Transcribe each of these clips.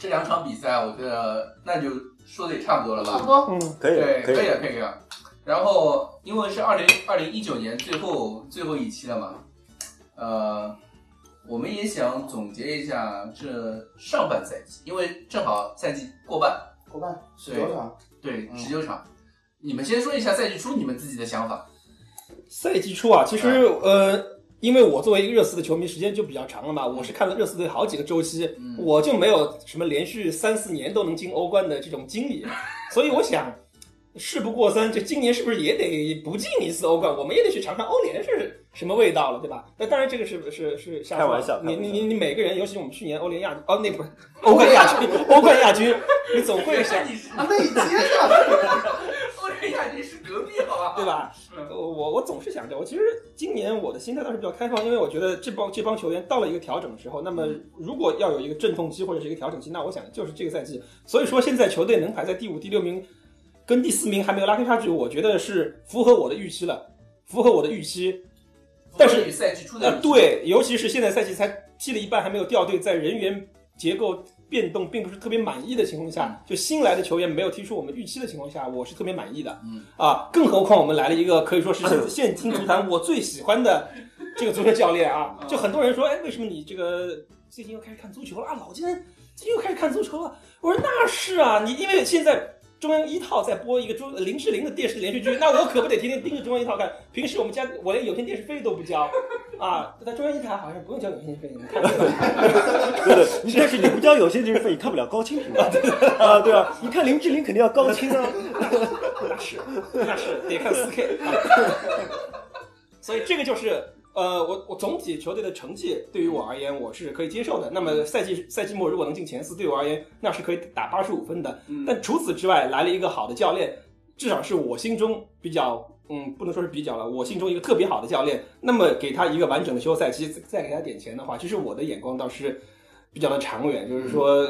这两场比赛，我觉得那就说的也差不多了吧？差不多。嗯，可以对，可以可以啊，可以啊。然后因为是二零二零一九年最后最后一期了嘛，呃，我们也想总结一下这上半赛季，因为正好赛季过半，过半十九场，对，嗯十九场。你们先说一下赛季初你们自己的想法。赛季初啊，其实呃，因为我作为一个热刺的球迷，时间就比较长了嘛，我是看了热刺队好几个周期，嗯我就没有什么连续三四年都能进欧冠的这种经历，所以我想。事不过三，就今年是不是也得不进一次欧冠？我们也得去尝尝欧联是什么味道了，对吧？那当然，这个是是是瞎说开玩笑你你你你每个人，尤其是我们去年欧联亚哦，那不是欧冠亚军，欧冠亚军，你总会想 你是啊，那你接着。欧联亚军是隔壁好吧？对吧？嗯我我我总是想着，我其实今年我的心态倒是比较开放，因为我觉得这帮这帮球员到了一个调整的时候，那么如果要有一个阵痛期或者是一个调整期，那我想就是这个赛季。所以说现在球队能排在第五、第六名，跟第四名还没有拉开差距，我觉得是符合我的预期了，符合我的预期。但是与赛季初的呃，对，尤其是现在赛季才踢了一半，还没有掉队，在人员结构变动并不是特别满意的情况下，就新来的球员没有踢出我们预期的情况下，我是特别满意的。嗯啊，更何况我们来了一个可以说是现今足坛我最喜欢的这个足球教练啊！就很多人说，哎，为什么你这个最近又开始看足球了啊？老金最近又开始看足球了。我说那是啊，你因为现在。中央一套在播一个中林志玲的电视连续剧，那我可不得天天盯着中央一套看。平时我们家我连有线电视费都不交，啊，在中央一台好像不用交有线电视费，你看 这个。对对，但是你不交有线电视费，你看不了高清频道 啊，对吧？你看林志玲肯定要高清啊。那是那是得看四 K，所以这个就是呃，我我总体球队的成绩对于我而言我是可以接受的。那么赛季赛季末如果能进前四，对我而言那是可以打八十五分的。嗯但除此之外，来了一个好的教练，至少是我心中比较。嗯，不能说是比较了，我心中一个特别好的教练，那么给他一个完整的休赛期，再再给他点钱的话，其实我的眼光倒是比较的长远，就是说，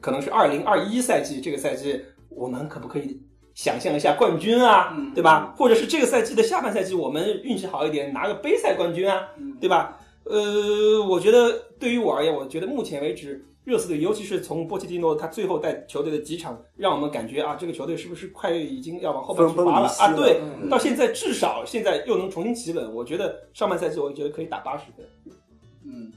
可能是二零二一赛季这个赛季，我们可不可以想象一下冠军啊，嗯对吧？或者是这个赛季的下半赛季，我们运气好一点，拿个杯赛冠军啊，嗯对吧？呃，我觉得对于我而言，我觉得目前为止，热刺队，尤其是从波切蒂诺他最后带球队的几场，让我们感觉啊，这个球队是不是快已经要往后半去滑了啊？对，嗯到现在至少现在又能重新企稳，我觉得上半赛季我觉得可以打八十分。嗯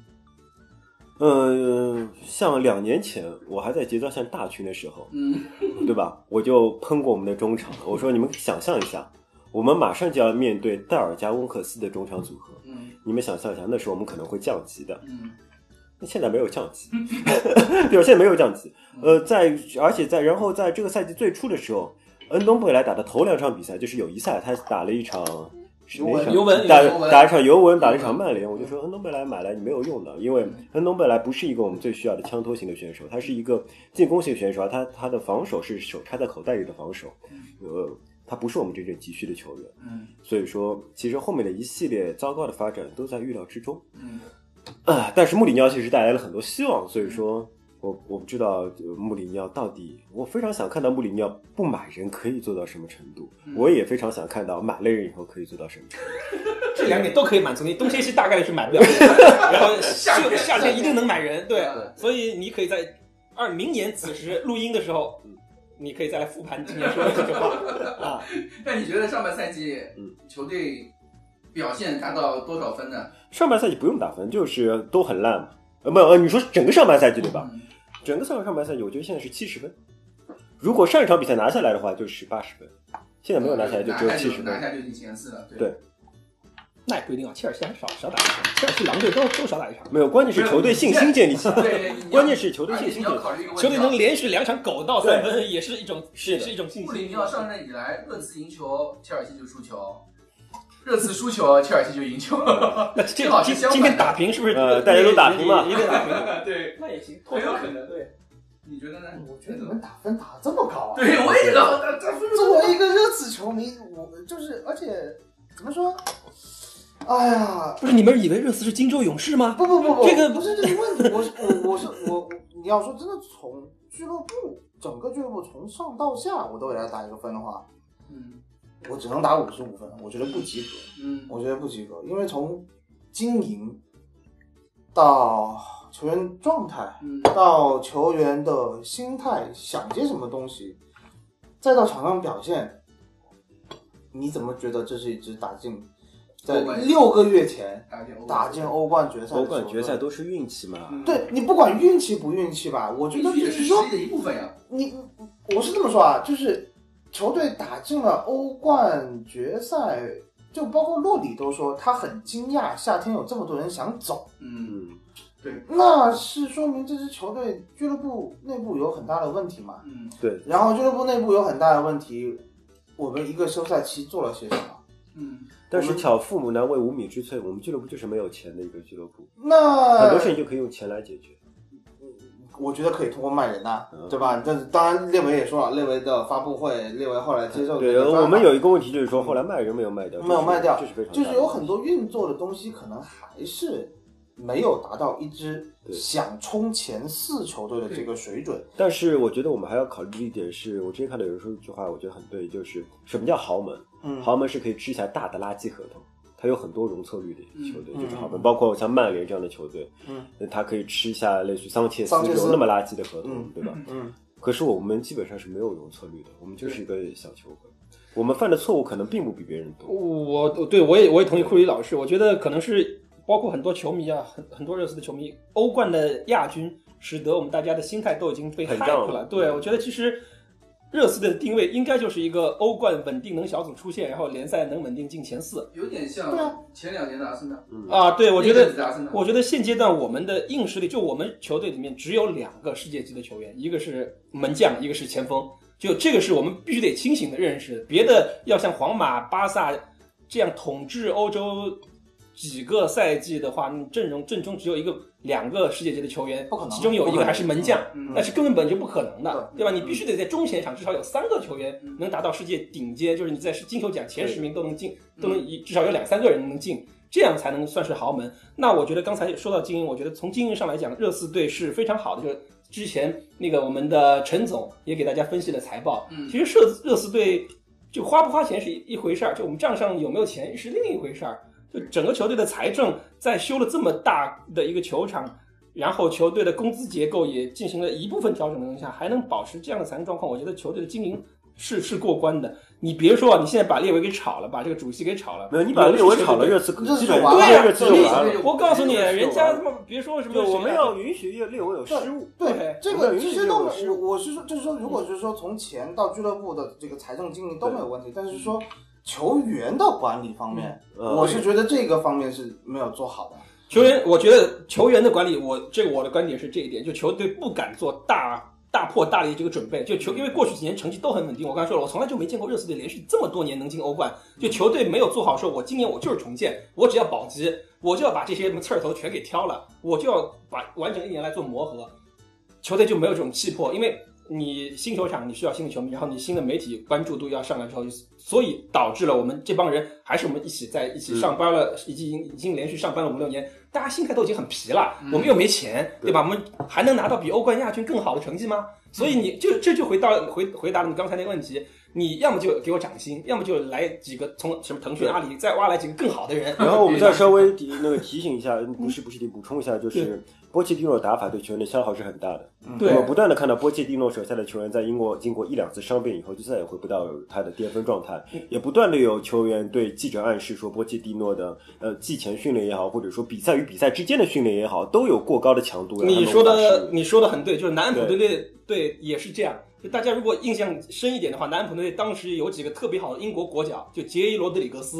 呃，像两年前我还在节操线大群的时候，嗯对吧？我就喷过我们的中场，我说你们想象一下，我们马上就要面对戴尔加温克斯的中场组合，嗯你们想象一下，那时候我们可能会降级的。嗯那现在没有降级，对吧？现在没有降级。呃，在而且在然后在这个赛季最初的时候，恩东贝莱打的头两场比赛就是友谊赛，他打了一场。是哪场尤文打打一场尤文，打了一场曼联，我就说恩东贝莱买来你没有用的，因为恩东贝莱不是一个我们最需要的枪托型的选手，他是一个进攻型选手，他他的防守是手插在口袋里的防守，呃，他不是我们真正急需的球员，嗯所以说其实后面的一系列糟糕的发展都在预料之中。嗯啊，但是穆里尼奥其实带来了很多希望，所以说我我不知道呃穆里尼奥到底，我非常想看到穆里尼奥不买人可以做到什么程度，我也非常想看到买了人以后可以做到什么程度。这两点都可以满足你。冬天期大概率是买不了，然后夏天夏天一定能买人，对对，所以你可以在二明年此时录音的时候，你可以再来复盘今年说的这句话 啊。那你觉得上半赛季嗯球队表现达到多少分呢？上半赛季不用打分，就是都很烂嘛。呃，没有，呃，你说整个上半赛季对吧？嗯整个上上半赛季，我觉得现在是七十分。如果上一场比赛拿下来的话，就是八十分。现在没有拿下来，就只有七十分。拿下就进前四了。对那也不一定啊，切尔西还少少打一场，切尔西、狼队都都少打一场。没有，关键是球队信心建立起来。对关键是球队信心建立。要考虑一个问题啊，球队能连续两场狗到三分，也是一种也是一种信心穆里尼。奥上任以来，热刺赢球，切尔西就输球；热刺输球，切尔西就赢球。那这正好是相反今今天打平是不是？呃大家都打平嘛也也得打平。对，那也行，很有可能对。你觉得呢？我觉得你们打分打的这么高啊！对，我也觉得 作为一个热刺球迷，我就是，而且怎么说？哎呀，不是你们以为热刺是金州勇士吗？不不不不，这个不是这个问题，我是我我是我我，你要说真的从俱乐部整个俱乐部从上到下，我都给他打一个分的话，嗯我只能打五十五分，我觉得不及格，嗯我觉得不及格，因为从经营到球员状态，嗯到球员的心态，想些什么东西，再到场上表现，你怎么觉得这是一支打进在六个月前打进欧冠决赛欧冠决赛都是运气嘛。嗯对你不管运气不运气吧，我觉得就是说实力的一部分呀。你，我是这么说啊，就是球队打进了欧冠决赛，就包括洛里都说他很惊讶，夏天有这么多人想走，嗯，对，那是说明这支球队俱乐部内部有很大的问题嘛。嗯，对，然后俱乐部内部有很大的问题，我们一个休赛期做了些什么？嗯，但是巧父母难为无米之炊，我们俱乐部就是没有钱的一个俱乐部，那很多事情就可以用钱来解决。我觉得可以通过卖人呐、嗯。对吧？但是当然，列维也说了，列维的发布会，列维后来接受对，我们有一个问题就是说，后来卖人没有卖掉，没有卖掉这是非常就是有很多多运作的东西，可能还是没有达到一支想冲前四球队的这个水准。但是我觉得我们还要考虑一点是，我之前看到有人说一句话，我觉得很对，就是什么叫豪门？嗯，豪门是可以吃下大的垃圾合同，它有很多容错率的球队，嗯。就是豪门，包括像曼联这样的球队，嗯，他可以吃一下类似桑切斯。那么垃圾的合同嗯，对吧？嗯，可是我们基本上是没有容错率的，我们就是一个小球会，我们犯的错误可能并不比别人多。我对我也我也同意库里老师，我觉得可能是包括很多球迷啊，很很多热刺的球迷，欧冠的亚军使得我们大家的心态都已经被膨 hype 胀了。了。对，我觉得其实热刺的定位应该就是一个欧冠稳定能小组出线，然后联赛能稳定进前四有点像前两年的阿森纳。啊。对，我觉得我觉得现阶段我们的硬实力，就我们球队里面只有两个世界级的球员，一个是门将，一个是前锋。就这个是我们必须得清醒的认识，别的要像皇马、巴萨这样统治欧洲几个赛季的话，你阵容阵中只有一个、两个世界级的球员，不可能其中有一个还是门将，嗯那是根本就不可能的，对对吧？你必须得在中前场至少有三个球员能达到世界顶尖，就是你在金球奖前十名都能进，都能一至少有两三个人能进，这样才能算是豪门。那我觉得刚才说到经营，我觉得从经营上来讲，热刺队是非常好的。就是之前那个我们的陈总也给大家分析了财报，嗯其实热热刺队就花不花钱是一一回事儿，就我们账上有没有钱是另一回事儿。就整个球队的财政在修了这么大的一个球场，然后球队的工资结构也进行了一部分调整的情况下，还能保持这样的财政状况，我觉得球队的经营是是过关的。你别说啊，你现在把列维给炒了，把这个主席给炒了，没有，你把列维炒了，热刺热刺基本就完了上热刺完了。我告诉你，人家他妈别说什么我们要允许列列维有失误，对对，这个这些都没我我是说，就是说，如果就是说从钱到俱乐部的这个财政经营都没有问题，但是说球员的管理方面，嗯我是觉得这个方面是没有做好的。球员，我觉得球员的管理，我这个我的观点是这一点，就球队不敢做大大破大立这个准备，就球因为过去几年成绩都很稳定，我刚才说了，我从来就没见过热刺队连续这么多年能进欧冠，就球队没有做好说，我今年我就是重建，我只要保级，我就要把这些什么刺儿头全给挑了，我就要把完整一年来做磨合，球队就没有这种气魄，因为。你新球场你需要新的球迷，然后你新的媒体关注度要上来之后，所以导致了我们这帮人还是我们一起在一起上班了，已经已经连续上班了五六年，大家心态都已经很疲了，我们又没钱，对吧？我们还能拿到比欧冠亚军更好的成绩吗？所以你就这就回到回回答了你刚才那个问题，你要么就给我涨薪，要么就来几个从什么腾讯、阿里再挖来几个更好的人。然后我们再稍微提那个提醒一下，不是不是提补充一下，就是波切蒂诺的打法对球员的消耗是很大的。对。我们不断的看到波切蒂诺手下的球员在英国经过一两次伤病以后，就再也回不到他的巅峰状态，也不断的有球员对记者暗示说，波切蒂诺的呃季前训练也好，或者说比赛与比赛之间的训练也好，都有过高的强度。你说的你说的很对，就是南安普顿队队也是这样。就大家如果印象深一点的话，南安普顿队当时有几个特别好的英国国脚，就杰伊罗德里格斯、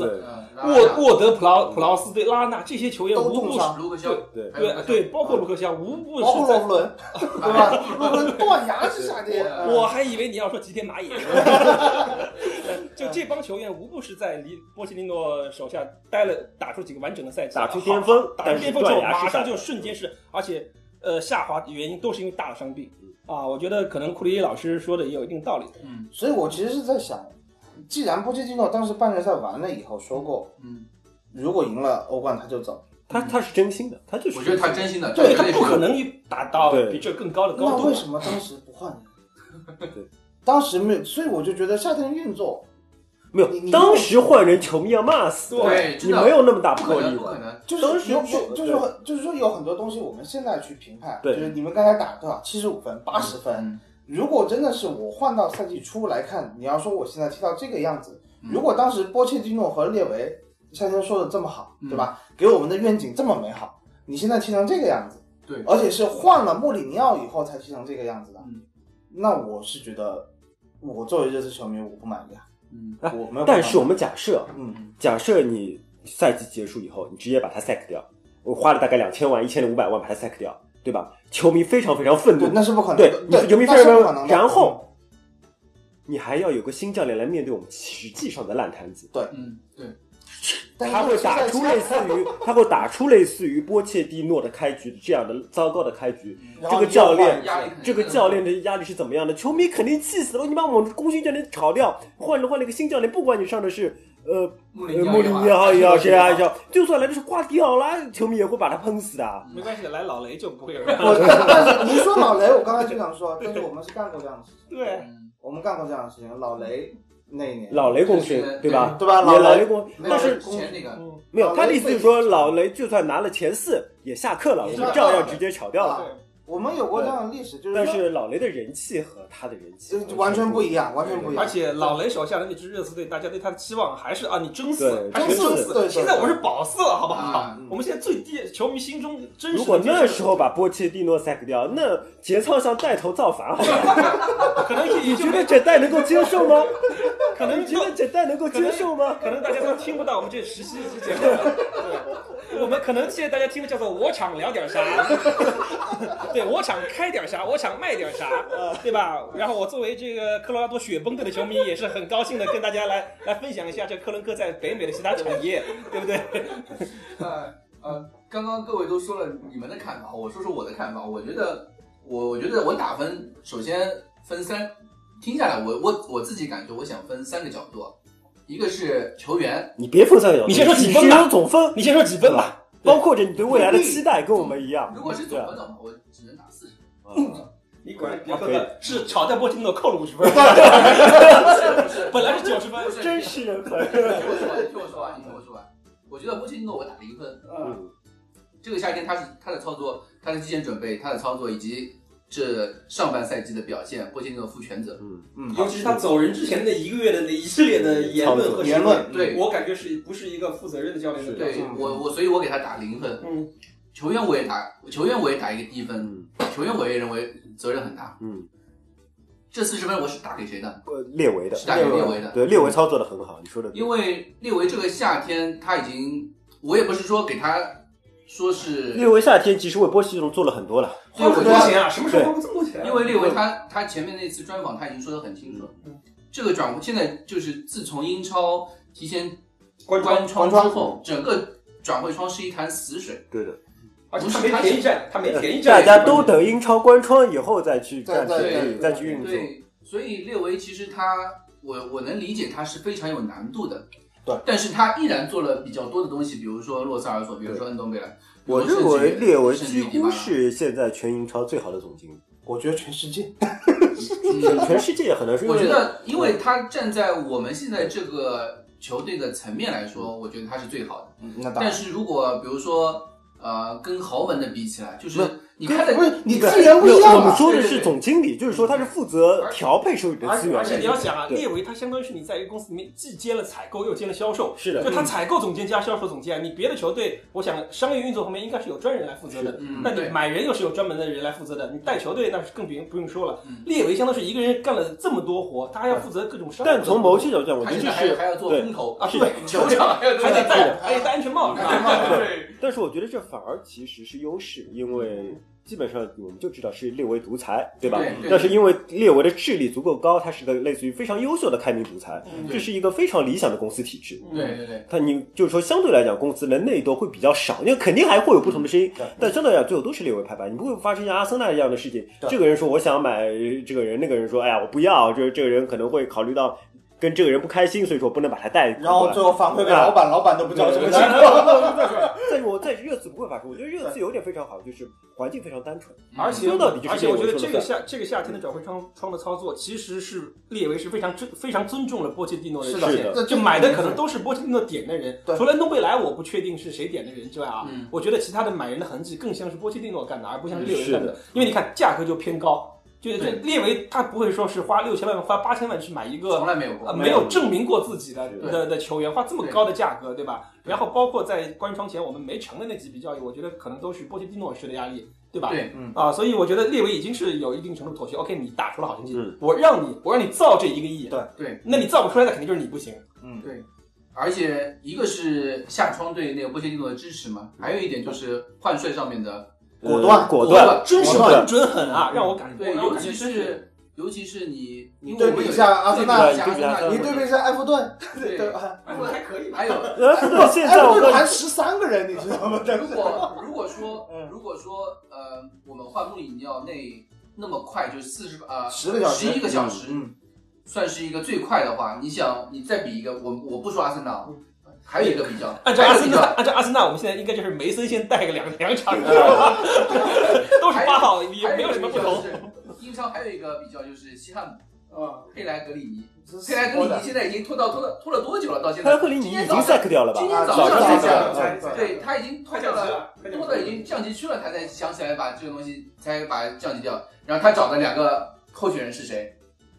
沃沃德普劳普劳斯对拉纳这些球员都无不是卢克肖，对对对，包括卢克肖，无不包括是在洛夫伦，断崖式下跌，嗯我还以为你要说吉田麻也，就这帮球员无不是在离波切蒂诺手下待了，打出几个完整的赛季，打出巅峰打出巅峰之后，马上就瞬间是，而且呃下滑原因都是因为大的伤病啊。我觉得可能库里老师说的也有一定道理。嗯所以我其实是在想，既然波切蒂诺当时半决赛完了以后说过，嗯，如果赢了欧冠他就走，他他是真心的，他就是我觉得他真心的，对他不可能达到比这更高的高度那为。什么当时不换人？对，当时没有，所以我就觉得夏天运作，没有，当时换人球迷要骂死的，对，你没有那么大魄力可能。就是当时有就是很就是说有很多东西我们现在去评判，对就是你们刚才打多少七十五分八十分，嗯如果真的是我换到赛季初来看，你要说我现在踢到这个样子，嗯如果当时波切蒂诺和列维夏天说的这么好，嗯对吧？给我们的愿景这么美好，你现在踢成这个样子，对而且是换了穆里尼奥以后才踢成这个样子的，嗯那我是觉得我作为热刺球迷我不满意啊，嗯哎我没有。但是我们假设，嗯，假设你赛季结束以后，你直接把他 sack 掉，我花了大概两千万、一千五百万把他 sack 掉，对吧？球迷非常非常愤怒，，那是不可能对球迷非常非常。然后你还要有个新教练来面对我们实际上的烂摊子。对嗯，对，他会打出类似于 他会打出类似于波切蒂诺的开局这样的糟糕的开局。这个教练这个教练的压力是怎么样的？球迷肯定气死了！你把我们功勋教练炒掉，换了换了一个新教练，不管你上的是呃穆里尼奥也好，谁也好，就算来的是瓜迪奥拉，球迷也会把他喷死的。没关系，来老雷就不会有人。我但是你说老雷，我刚才就想说，但是我们是干过这样的事情，对，嗯我们干过这样的事情。老雷那一年，老雷功勋对吧？对吧？也老雷雷功，但是没有他的意思就是说，老雷就算拿了前四也下课了，我们照样直接炒掉了。啊我们有过这样的历史，就是但是老雷的人气和他的人气呃完全不一样，完全不一样。而且老雷手下的那支热刺队，大家对他的期望还是啊，你争四对，还是争争四。现在我们是保四了，好不好啊？我们现在最低，球迷心中真实如果那时候把波切蒂诺 sack 掉，那节操上带头造反，好吧？可能你觉得这代能够接受吗？可能你觉得这代能够接受吗？可能大家都听不到我们这十七期节目，对，我们可能现在大家听的叫做我厂聊点啥，对我想开点啥，我想卖点啥，对吧？然后我作为这个科罗拉多雪崩队的球迷，也是很高兴的跟大家来来分享一下这科伦克在北美的其他产业，对不对？呃呃，刚刚各位都说了你们的看法，我说说我的看法。我觉得，我我觉得我打分，首先分三，听下来我我我自己感觉，我想分三个角度，一个是球员，你别分三个角度，你先说几分吧总分，你先说几分吧。包括着你对未来的期待，跟我们一样。如果是总对分的话，我只能打四十。分你果然别客气是炒菜波切蒂诺扣了五十分，本来是九十分，真是人粉。听我说完，听我说完，你听我说完。我觉得波切蒂诺我打零分，嗯，这个夏天他是他的操作，他的提前准备，他的操作以及这上半赛季的表现，波切蒂诺负全责。嗯，嗯，尤其是他走人之前那一个月的那一系列的言论和言论对我感觉是不是一个负责任的教练的表对？我我，所以我给他打零分。嗯，球员我也打，球员我也打一个低分，球员我也认为责任很大。嗯，这四十分我是打给谁的？呃列维的，是打给列维的。对，列维操作的很好，你说的。因为列维这个夏天他已经，我也不是说给他说是，列维夏天其实为波西隆做了很多了。花了很多钱啊！什么时候花过这么多钱啊？因为列维他他前面那次专访他已经说得很清楚了，这个转现在就是自从英超提前关关窗，之后，整个转会窗是一潭死水。对的，而且他没便宜占，他没便宜大。家都等英超关窗以后再去干对对体力，再去运作。对，所以列维其实他，我我能理解他是非常有难度的，对，但是他依然做了比较多的东西，比如说洛萨尔索，比如说恩东贝莱，我认为列维几乎是现在全英超最好的总经理，我觉得全世界，嗯全世界也很难说。我觉得，因为他站在我们现在这个球队的层面来说，我觉得他是最好的。嗯那当然。但是如果比如说，呃，跟豪门的比起来，就是不你看的不是你对资源不一样我们啊，说的是总经理，就是说他是负责调配手里的资源。而且你要想啊，列维他相当于是你在一个公司里面既兼了采购又兼了销售，是的就他采购总监加销售总监。你别的球队，我想商业运作方面应该是有专人来负责的，嗯，那你买人又是有专门的人来负责的，你带球队那是更不用不用说了嗯。列维相当是一个人干了这么多活，他还要负责各种商业。但从某些角度讲，我觉得是还要做对风投啊，对，球场还得戴戴还得戴安全帽，是吧？对，但是我觉得这反而其实是优势，因为基本上我们就知道是列维独裁，对吧？对对。但是因为列维的智力足够高，他是个类似于非常优秀的开明独裁，嗯。这是一个非常理想的公司体制。对对对，他你就是说，相对来讲，公司的内斗会比较少，因为肯定还会有不同的声音，但相对来讲，最后都是列维拍板，你不会发生像阿森纳一样的事情。这个人说我想买这个人，那个人说哎呀我不要，就是这个人可能会考虑到跟这个人不开心，所以说不能把他带过来。然后最后反馈给老板，老板都不知道什么情况。但是我在热刺不会发生，我觉得热刺有点非常好，就是环境非常单纯，而且说到底就是而且我觉得这个夏这个夏天的转会窗窗的操作，其实是列为是非常尊非常尊重了波切蒂诺的是的，就买的可能都是波切蒂诺点的人，除了诺贝莱我不确定是谁点的人之外啊，嗯。我觉得其他的买人的痕迹更像是波切蒂诺干的，而不像是列维干的，因为你看价格就偏高。就是这对。列维他不会说是花六千万花八千万去买一个从来没有过。呃，没有证明过自己的的的球员，花这么高的价格，对吧？然后包括在关窗前我们没成的那几笔交易，我觉得可能都是波切蒂诺式的压力，对吧？对，嗯。啊，所以我觉得列维已经是有一定程度妥协。OK，你打出了好成绩，嗯我让你我让你造这一个亿，对。对，那你造不出来，那肯定就是你不行。嗯，对，而且一个是夏窗对那个波切蒂诺的支持嘛，还有一点就是换帅上面的果断呃果果断。断，真是果断。很准狠啊，让我感觉对，尤其是是尤其是你，你因为我们有对比一下阿森纳你对比一下埃弗顿，对埃弗顿还可以吧，还有呃，现在埃弗顿我问谈十三个人，你知道吗？如果如果说嗯。如果说呃，我们换穆里尼奥那那么快，就四十呃10个小时十一个小时，嗯，算是一个最快的话，你想你再比一个，我我不说阿森纳，还有一个比较，按照阿森纳，按照阿森纳，我们现在应该就是梅森先带个两两场，知道吧？都是八号，也没有什么不同。英超还有一个比较就是西汉姆，啊，佩莱格里尼，佩莱格里尼现在已经拖到拖了拖了多久了？到现在，佩莱格里尼已经 sack 掉了吧？今天早早上才对他已经拖到了。拖到已经降级区了，他才想起来把这个东西，才把它降级掉。然后他找的两个候选人是谁？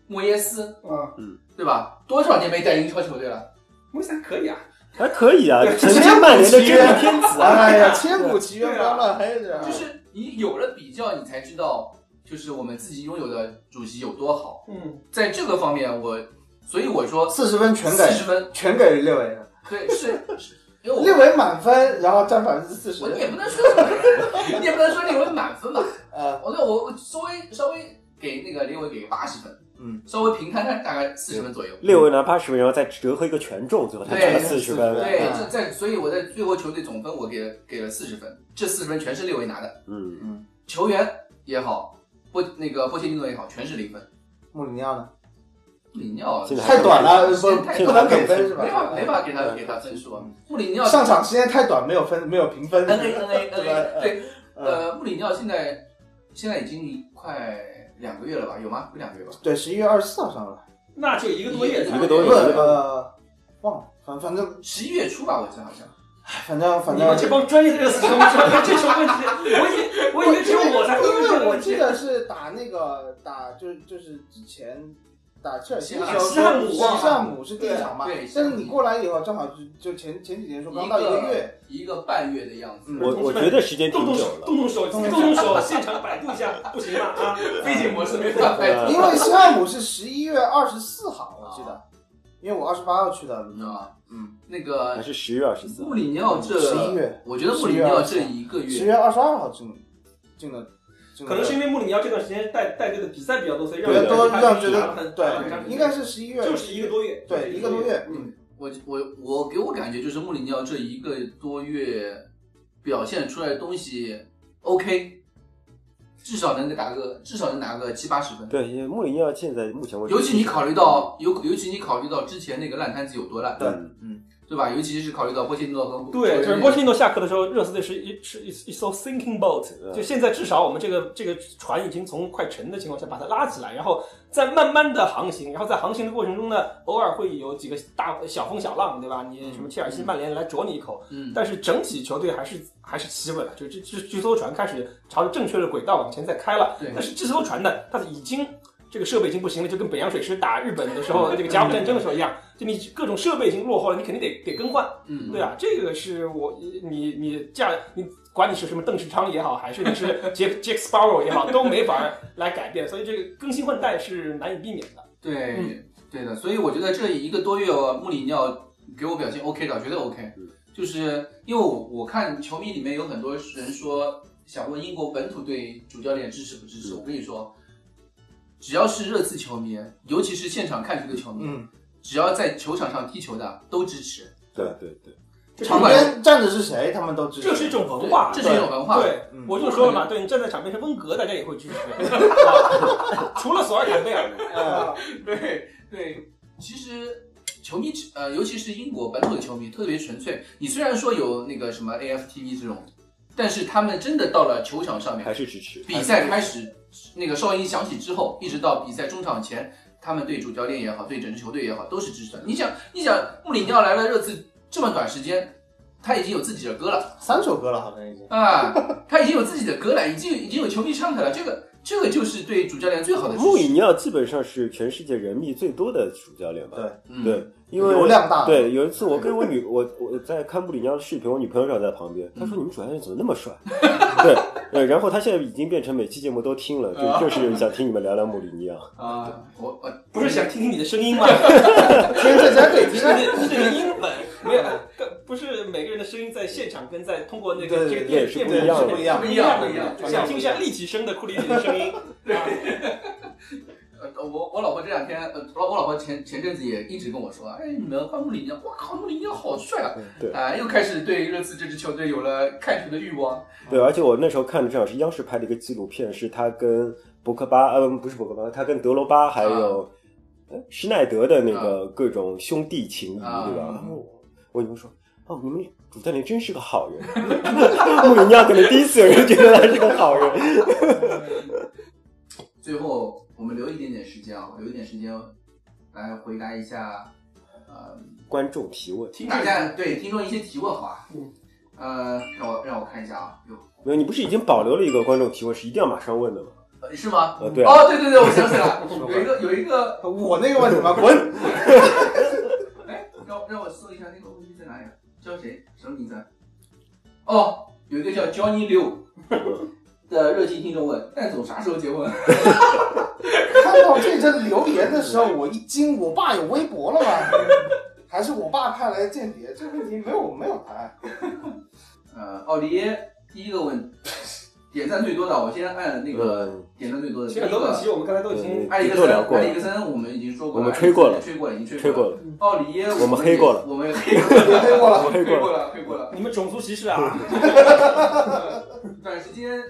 莫耶斯，嗯，对吧？多少年没带英超球队了？梅森可以啊，还可以啊，对曾经曼联的真命天子啊。哎呀，千古奇冤，不要乱黑着。就是你有了比较，你才知道，就是我们自己拥有的主席有多好。嗯，在这个方面，我所以我说四十分全给四十分，全给列维了，对，是是，因为我列维满分，然后占百分之四十我。你也不能说，你也不能说列维满分吧？呃，我那我我稍微稍微给那个列维给八十分，嗯，稍微平摊摊大概四十分左右。六维拿八十分，然后再折合一个权重，最后他占了四十分。对，嗯这在所以我在最后球队总分我给了给了四十分，这四十分全是六维拿的，嗯嗯，球员也好，波那个波切蒂诺也好，全是零分。穆里尼奥呢？穆里尼奥太短了，不不能给分是吧？没法没法给他给他分数啊。穆里尼奥上场时间太短，没有分，没有评分。N A N A 对 N A 对，嗯，呃，穆里尼奥现在现在已经快两个月了吧？有吗？有两个月吧？对，十一月二十四号上了，那就一个多月，一个多月呃，忘了，反反正十一月初吧，我记得好像。反正反你们这正，帮专业的热刺球迷知道这种问题，我以我以为只有我才会问因为我这个问题。记得是打那个打就就是之前打切尔西汉姆西汉姆是第一场嘛对对，但是你过来以后，正好就就前前几天说刚到一个月，一个半月的样子。嗯我我觉得时间挺动动手，久了。动动手，动动手，现场百度一下，不行吗？啊，飞行模式没办法。呃因为西汉姆是十一月二十四号，我记得，因为我二十八号去的，你知道吗？嗯，那个还是十月二十四穆里尼奥这十一月我觉得穆里尼奥这一个月，十月二十二号进进了可能是因为穆里尼奥这段时间带带队的比赛比较多，所以让让觉打得很得对应该是十一月，就是一个多月，对一个多月，嗯，我我我给我感觉就是穆里尼奥这一个多月表现出来的东西 OK，至少能打个至少能拿个七八十分。对，因为穆里尼奥现在目前为止，尤其你考虑到尤尤其你考虑到之前那个烂摊子有多烂，对。嗯对吧？尤其是考虑到波切蒂诺和对，就是波切蒂诺下课的时候，热刺队是一是一一艘 sinking boat，嗯就现在至少我们这个这个船已经从快沉的情况下把它拉起来，然后再慢慢的航行，然后在航行的过程中呢，偶尔会有几个大小风小浪，对吧？你什么切尔西、曼联来啄你一口，嗯，但是整体球队还是还是企稳了，就这这这艘船开始朝着正确的轨道往前在开了。对但是这艘船呢，它已经这个设备已经不行了，就跟北洋水师打日本的时候 这个甲午战争的时候一样，就你各种设备已经落后了，你肯定得得更换。嗯，对啊，这个是我你你架你管你是什么邓世昌也好，还是你是杰杰克 Sparrow 也好，都没法来改变，所以这个更新换代是难以避免的。对、嗯对的，所以我觉得这一个多月穆里尼奥给我表现 OK 的，绝对 OK。嗯就是因为我我看球迷里面有很多人说想问英国本土队主教练支持不支持，嗯我跟你说，只要是热刺球迷，尤其是现场看球的球迷，嗯，只要在球场上踢球的都支持。对对对，场边站的是谁，他们都知道。这是一种文化，这是一种文化。对嗯，我就说了嘛，对你站在场边是温格，大家也会支持，啊 除了索尔坎贝尔。啊，对对，其实球迷呃，尤其是英国本土的球迷特别纯粹。你虽然说有那个什么 AFTV 这种，但是他们真的到了球场上面，还是支持。比赛开始那个哨音响起之后，一直到比赛中场前，他们对主教练也好，对整支球队也好，都是支持的。你想，你想穆里尼奥来了热刺这么短时间，他已经有自己的歌了三首歌了，好像已经。啊，他已经有自己的歌了，已经已经有球迷唱他了。这个这个就是对主教练最好的。穆里尼奥基本上是全世界人密最多的主教练吧？对嗯对，因为流量大对，有一次我跟我女 我我在看穆里尼奥的视频，我女朋友正好在旁边，她说：“你们主教练怎么那么帅？” 对，呃，然后她现在已经变成每期节目都听了，就就是想听你们聊聊穆里尼奥。啊，我我不是想听听你的声音吗？天在家可以听是啊。你是你英文没有，不是每个人的声音在现场跟在通过那个这个对电电是不一样的不不一样不一样的不一样想听一下立体声的库里里的声音。对呃我我老婆这两天呃，我我老婆前前阵子也一直跟我说，哎，你们换穆里尼奥，哇靠，穆里尼奥好帅啊！对啊，又开始对热刺这支球队有了看球的欲望。对，而且我那时候看的正好是央视拍的一个纪录片，是他跟博克巴，呃，不是博克巴，他跟德罗巴还有呃施耐德的那个各种兄弟情谊，啊对吧？然后我女朋友说：“哦，你们主教练真是个好人。”穆里尼奥可能第一次有人觉得他是个好人。最后我们留一点点时间啊，留一点时间来回答一下，呃，观众提问，听大家对听众一些提问，好吧？嗯。呃，让我让我看一下啊，有没有？你不是已经保留了一个观众提问，是一定要马上问的吗？呃是吗？呃，对啊，哦，对对对，我想起来了，有一个有一个，我那个问题吗？滚！哎，让让我搜一下那个问题在哪里啊？叫谁？什么名字啊？哦，有一个叫 Johnny Liu 的热心听众问：蛋总啥时候结婚？看到这则留言的时候，我一惊，我爸有微博了吗？还是我爸派来的间谍？这个问题没有没有答案。呃，奥利耶第一个问，点赞最多的，我先按那个嗯，点赞最多的其实很多问题个。我们刚才都已经艾里克森，都聊过了埃里克森，我们已经说过了，我们吹过了吹过了，已经吹吹过了。了，奥里耶，我们黑过了 我们黑过了，黑过了我黑过了。黑过了，黑过了。你们种族歧视啊！短时间，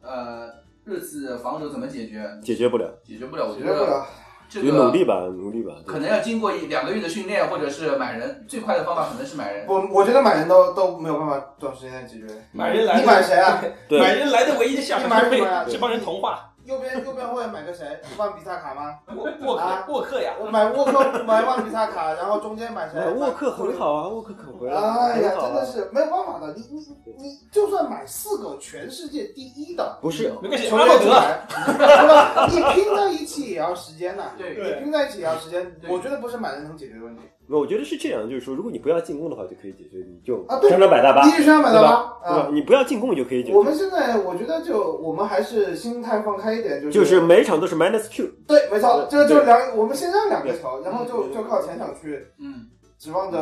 呃，热刺防守怎么解决？解决不了，解决不了，我觉得。这个努力吧，努力吧。可能要经过一两个月的训练，或者是买人。最快的方法可能是买人。我我觉得买人都都没有办法短时间内解决。买人来你买谁啊？对买人来的唯一的下场是被这帮人同化。右边右边会买个谁？万比萨卡吗？沃沃克沃克呀，我买沃克，买万比萨卡，然后中间买谁？哎，沃克很好啊，沃克可回来了，哎呀，真的是没有办法的。你你你，就算买四个全世界第一的不是没关系，球阿诺德员出来，对吧？你拼在一起也要时间呐。对对你拼在一起也要时间，我觉得不是买人能解决的问题。我觉得是这样，就是说，如果你不要进攻的话，就可以解决，你就啊对张张摆大巴，你是想买对吧到吗？？对吧啊，？你不要进攻，你就可以解决。我们现在我觉得就我们还是心态放开一点，就是就是每场都是 minus two，对，没错，这就就两，我们先让两个球，然后就就靠前场去嗯，指望着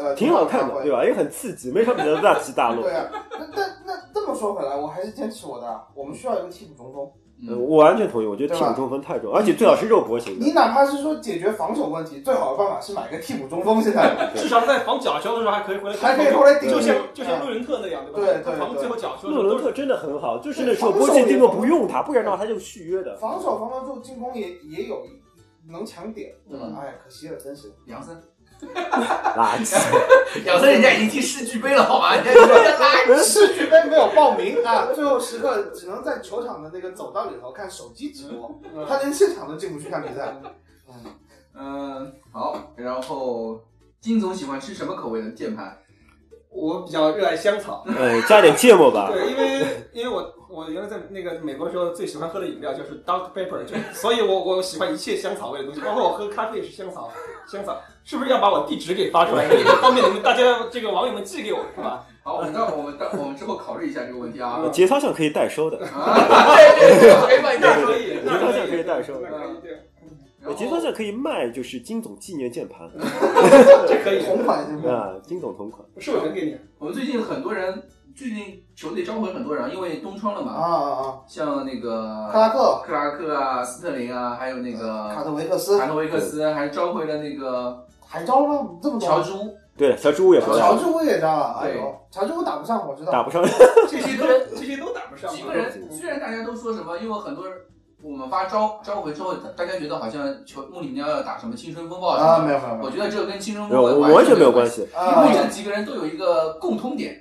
呃，挺好看的，对吧？吧？也很刺激，每场比赛都大起大落。对啊，那那那这么说回来，我还是坚持我的，我们需要一个替补中锋。呃我完全同意，我觉得替补中锋太重要，而且最好是肉搏型的。你哪怕是说解决防守问题，最好的办法是买个替补中锋。现在至少在防假球的时候还可以回来，还可以后来顶就像就像洛伦特那样，对吧？对对他防对最后假球洛伦特真的很好，就是那时候波切蒂诺不用他，不然的话他就续约的。防守防得住，进攻也也有能抢点，对吧嗯？哎，可惜了，真是。杨森，垃圾，咬森人家已经踢世俱杯了，好吗？人家人家来。世俱杯没有报名啊，最后时刻只能在球场的那个走道里头看手机直播，他连现场都进不去看比赛。嗯，好。然后金总喜欢吃什么口味的键盘？我比较热爱香草。呃，加点芥末吧。对，因为因为我我原来在那个美国的时候最喜欢喝的饮料就是 Dr Pepper，就所以我我喜欢一切香草味的东西，包括我喝咖啡也是香草香草。是不是要把我地址给发出来，以 方便你们大家这个网友们寄给我，是吧？好，我们到我们到我们之后考虑一下这个问题啊。呃 节操上可以代收的，啊，对对对，可以节操上可以代收的。那可以，对，呃节操上可以卖，就是金总纪念键盘这可以。同款是不是？啊，金总同款。是我人给你，我们最近很多人，最近球队召回很多人，因为东窗了啊嘛，啊啊啊！像那个克拉克、克拉克啊、斯特林啊，还有那个卡特维克斯卡特维克斯，还召回了那个还招吗？这么多？乔治乌，对乔治乌也招了，乔治乌也招了，哎对呦，乔治乌打不上，我知道。打不上。这些都这些都打不上。几个人，虽然大家都说什么，因为很多人我们发招召回之后，大家觉得好像球穆里尼奥要打什么青春风暴什啊，么的，没有没有没有我觉得这个跟青春，风暴完全没有关关。系，啊因为这几个人都有一个共通点，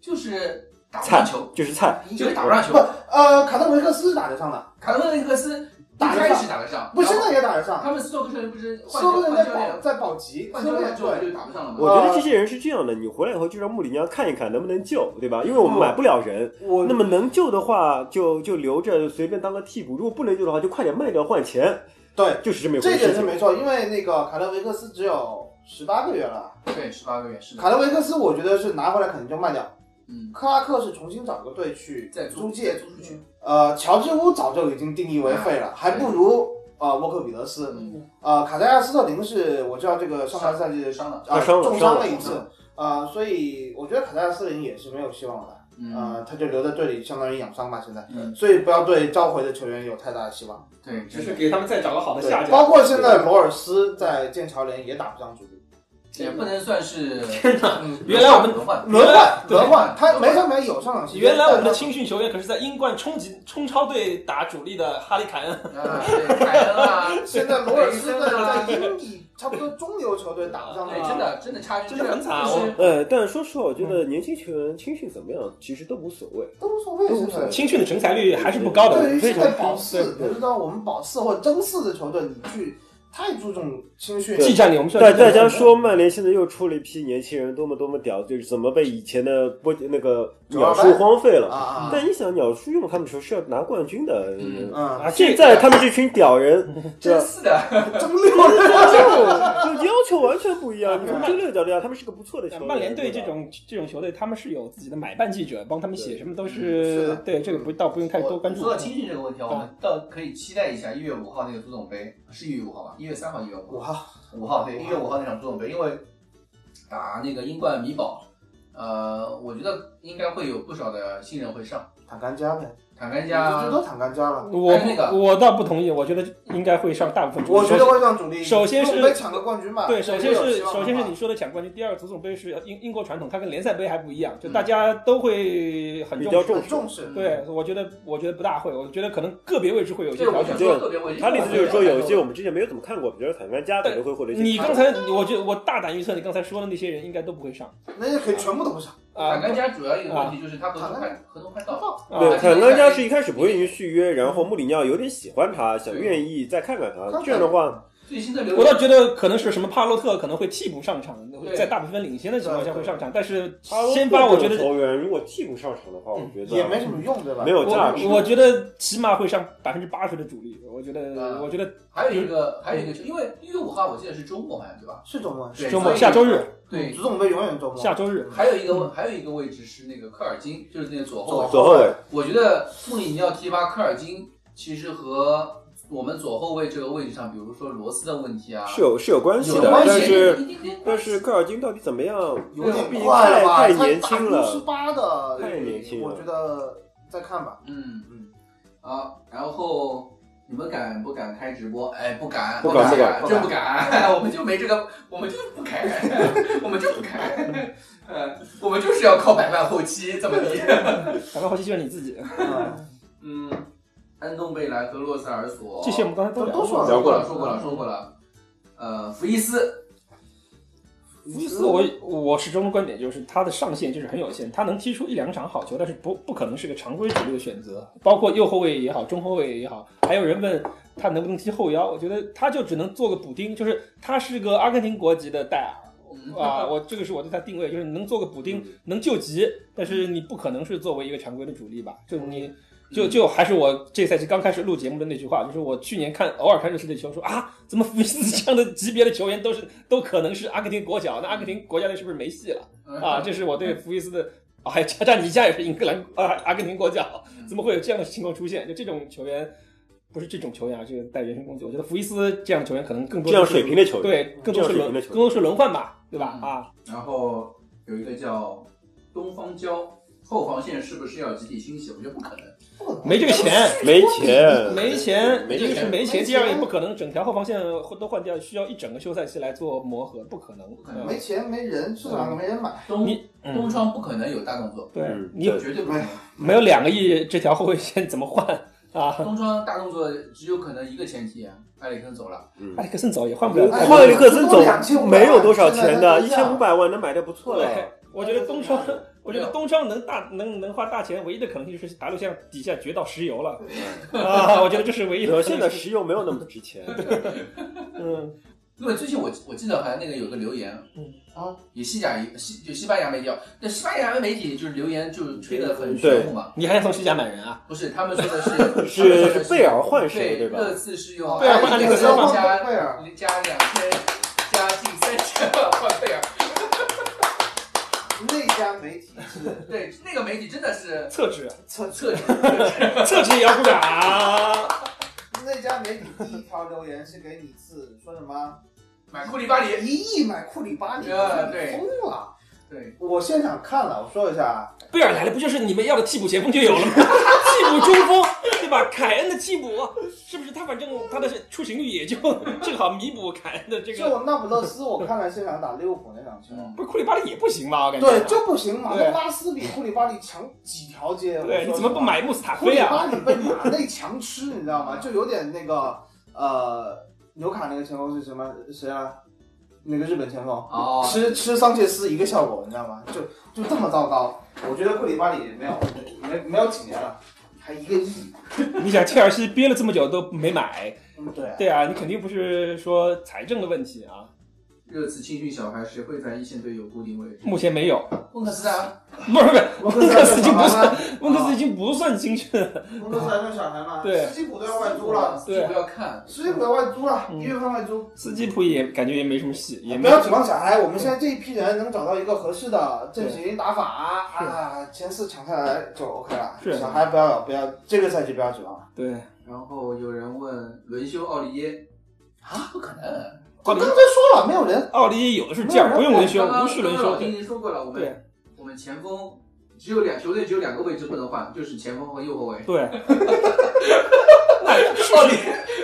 就是打不上球，就是菜，就是打不上球不。呃，卡特维克斯打得上了，卡特维克斯一开始打得上，不，现在也打得上。他们斯托克特人不是换斯托克人在保在保级，换教练之后对就打不上了吗。我觉得这些人是这样的，你回来以后就让穆里尼奥看一看能不能救，对吧？因为我们买不了人，我那么能救的话就就留着随便当个替补，如果不能救的话就快点卖掉换钱，对就是这么一这回事这。点是没错，因为那个卡特维克斯只有十八个月了，对，十八个月是，卡特维克斯我觉得是拿回来肯定就卖掉，嗯，克拉克是重新找个队去再租借，借租出去。呃，乔治乌早就已经定义为废了，还不如呃沃克比德斯，嗯，呃卡戴亚斯特林是我知道这个上半赛季伤了，啊他伤了重伤了了一次，呃，所以我觉得卡戴亚斯特林也是没有希望的，嗯，呃，他就留在队里相当于养伤吧，现在，嗯，所以不要对召回的球员有太大的希望。对，只是给他们再找个好的下，家。包括现在罗尔斯在剑桥联也打不上主力，也不能算是嗯，原来我们轮换，轮换轮换，他没上没有上场时间。原来我们的青训球员可是在英冠冲击冲超队打主力的哈利凯恩，啊，凯恩啊，现在罗尔斯在在英乙差不多中游球队打不上对，了，真的真的差距真的很惨就是呃，但说实话，我觉得年轻球员青训怎么样，其实都无所谓。都无所谓。现在青训的成才率还是不高的。对于现在保对四，你知道我们保四或争四的球队，你去太注重青训，技战力，我们需要大技战力。大家说曼联现在又出了一批年轻人，多么多么屌，就是怎么被以前的波那个鸟叔荒废了。但你想，鸟叔用他们的时候是要拿冠军的，嗯现在他们这群屌人，真是的，争六就就要求完全不一样。你从这六角度讲，他们是个不错的球队。曼联队这种这种球队，他们是有自己的买办记者帮他们写，什么都是是对这个不倒不用太多关注说。到青训这个问题，我们倒可以期待一下一月五号那个足总杯，是一月五号吧？一月三号、一月五号？五号，五号对，一月五号那场足总杯，因为打那个英冠米堡，呃，我觉得应该会有不少的新人会上，坦甘加呗，坦甘最加多坦甘加了。我还有那个我倒不同意，我觉得应该会上大部分主力。我觉得会上主力，首先是杯抢个冠军嘛。对，首先是首先是你说的抢冠军，第二个足总杯是英英国传统，它跟联赛杯还不一样，就嗯大家都会很重视。比较重很重视。对，我觉得我觉得不大会，我觉得可能个别位置会有一些调整想。说特别位置，他的意思就是说，有一些我们之前没有怎么看过，比如说坦甘加可能会获得一些。你刚才，我觉得我大胆预测，你刚才说的那些人应该都不会上那些可以全部都不上。啊坦。甘加主要一个问题就是他合同快合同快到，啊对，啊坦甘加是一开始不愿意续约，然后穆里尼奥有点喜欢他，想愿意再看看他。这样的话，最新的流我倒觉得可能是什么帕洛特可能会替补上场，对。在大比分领先的情况下会上场，但是先发我觉得球员如果替补上场的话，我觉得也没什么用，对吧？没有价值。我我觉得起码会上百分之八十的主力，我觉得啊。我觉得还有一个还有一个球，因为一月五号我记得是周末好像对吧？是周末，是周末下周日。对。足总杯永远周末。下周日。还有一个位还有一个位置是那个科尔金，就是那个左后卫。左后卫。我觉得穆里尼奥提拔科尔金，其实和我们左后卫这个位置上，比如说罗斯的问题啊，是有是有关系的，但是但是科尔金到底怎么样？有点毕竟快了吧？太太年轻十了。八的，太年轻了我觉得再看吧。嗯嗯，好，然后你们敢不敢开直播？哎，不敢，不敢不不敢真不敢，我们就没这个，我们就不开，我们就不开，呃，我们就是要靠百万后期，怎么地？百万后期就是你自己。嗯嗯，安东贝莱和洛塞尔索，这些我们刚才都都说了。聊过了，说过了，说过了。呃，福伊斯，福伊斯，我我始终的观点就是他的上限就是很有限，他能踢出一两场好球，但是不不可能是个常规主力的选择。包括右后卫也好，中后卫也好，还有人问他能不能踢后腰，我觉得他就只能做个补丁，就是他是个阿根廷国籍的戴尔。嗯啊，我这个是我对他定位，就是能做个补丁，能救急，但是你不可能是作为一个常规的主力吧？就是你，就就还是我这赛季刚开始录节目的那句话，就是我去年看偶尔看热刺的球说啊，怎么福伊斯这样的级别的球员都是都可能是阿根廷国脚？那阿根廷国家队是不是没戏了啊？这是我对福伊斯的。啊，还加上你家也是英格兰啊，阿根廷国脚，怎么会有这样的情况出现？就这种球员，不是这种球员啊，这个带人身攻击。我觉得福伊斯这样的球员可能更多这样水平的球员，对，更多是轮更多是轮换吧，对吧？嗯啊，然后有一个叫东方娇，后防线是不是要集体清洗？我觉得不可能。没这个钱，没钱，没钱，没一个是没钱，第二个也不可能整条后防线都换掉，需要一整个休赛期来做磨合，不可能。可能没钱没人，市场上没人买。东你东嗯，窗不可能有大动作，对嗯你绝对不可能。没有两个亿，这条后卫线怎么换？啊，东窗大动作只有可能一个前提，埃里克森走了，埃里克森走也换不了。换埃里克森走2500没有多少钱的，一千五百万能买的不错了。我觉得东窗，我觉得东窗能大能能花大钱，唯一的可能性就是大陆现在底下掘到石油了 啊！我觉得这是唯一的可能性。现在石油没有那么值钱，嗯，因为最近我我记得好像那个有个留言，嗯啊，也西甲西就西班牙媒体啊，那西班牙媒体就是留言就吹得很玄乎嘛，你还想从西甲买人啊？不是他们说的是 是是贝尔换谁对吧？热刺是用贝尔换埃里克森加贝尔加两千加近三千万换贝尔，那家媒体是对那个媒体真的是厕纸，厕厕纸厕纸也要鼓掌啊！那家媒体第一条留言是给你字说什么？买库里巴里，一亿买库里巴里，啊对疯了！对，我现场看了，我说一下，贝尔来了，不就是你们要的替补前锋就有了吗？替补中锋，对吧？凯恩的替补，是不是他反正他的出勤率也就 正好弥补凯恩的这个。就那不勒斯，我看了现场打利物浦那场球，不是库里巴里也不行吧？我感觉。对，就不行，马对东拉斯比库里巴里强几条街。对，你我怎么不买穆斯塔库里菲啊？巴里被马内强吃，你知道吗？就有点那个呃，纽卡那个前锋是什么谁啊？那个日本前锋，哦，吃吃桑切斯一个效果，你知道吗？就就这么糟糕。我觉得库里巴里没有没没有几年了，还一个亿。你想切尔西憋了这么久都没买，嗯，对。对啊，你肯定不是说财政的问题啊。热刺青训小孩谁会在一线队有固定位置？目前没有，温克斯啊，不是不是，温温克斯已经不是算，温克斯已经不算青训了。温克斯还算小孩吗？对斯基普都要外租了，对不要看，斯基普要外租了，嗯一月份外租。斯基普也感觉也没什么戏，也没不要指望小孩，我们现在这一批人能找到一个合适的阵型打法啊，前四抢下来就 OK 了。是小孩不要不要，这个赛季不要指望。对。然后有人问轮休奥利耶啊，不可能，我刚才说了，没有人。奥利耶有的是价，不用轮休，无需轮休。刚刚已经说过了，我们我们前锋只有两球队只有两个位置不能换，就是前锋和右后卫。对 奥利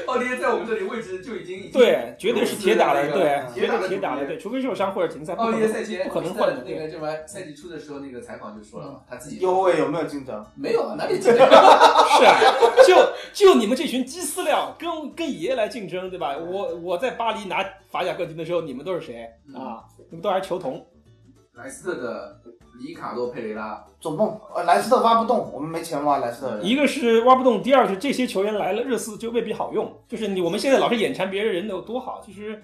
奥利耶在我们这里位置就已经对，绝对是铁打的，对那，个绝对铁打的，对，除非受伤或者停赛，不奥可能利耶赛前不可能换的。那，个这玩赛季初的时候那个采访就说了嘛，他自己右后卫有没有竞争？没有啊，哪里竞争？是啊，就就你们这群鸡饲料，跟跟爷来竞争，对吧？我我在巴黎拿法甲冠军的时候，你们都是谁啊？你们都还是球童。莱斯特的里卡多佩雷拉，总共呃莱斯特挖不动，我们没钱挖莱斯特人。一个是挖不动，第二个是这些球员来了，热刺就未必好用。就是你我们现在老是眼馋别人人有多好，其实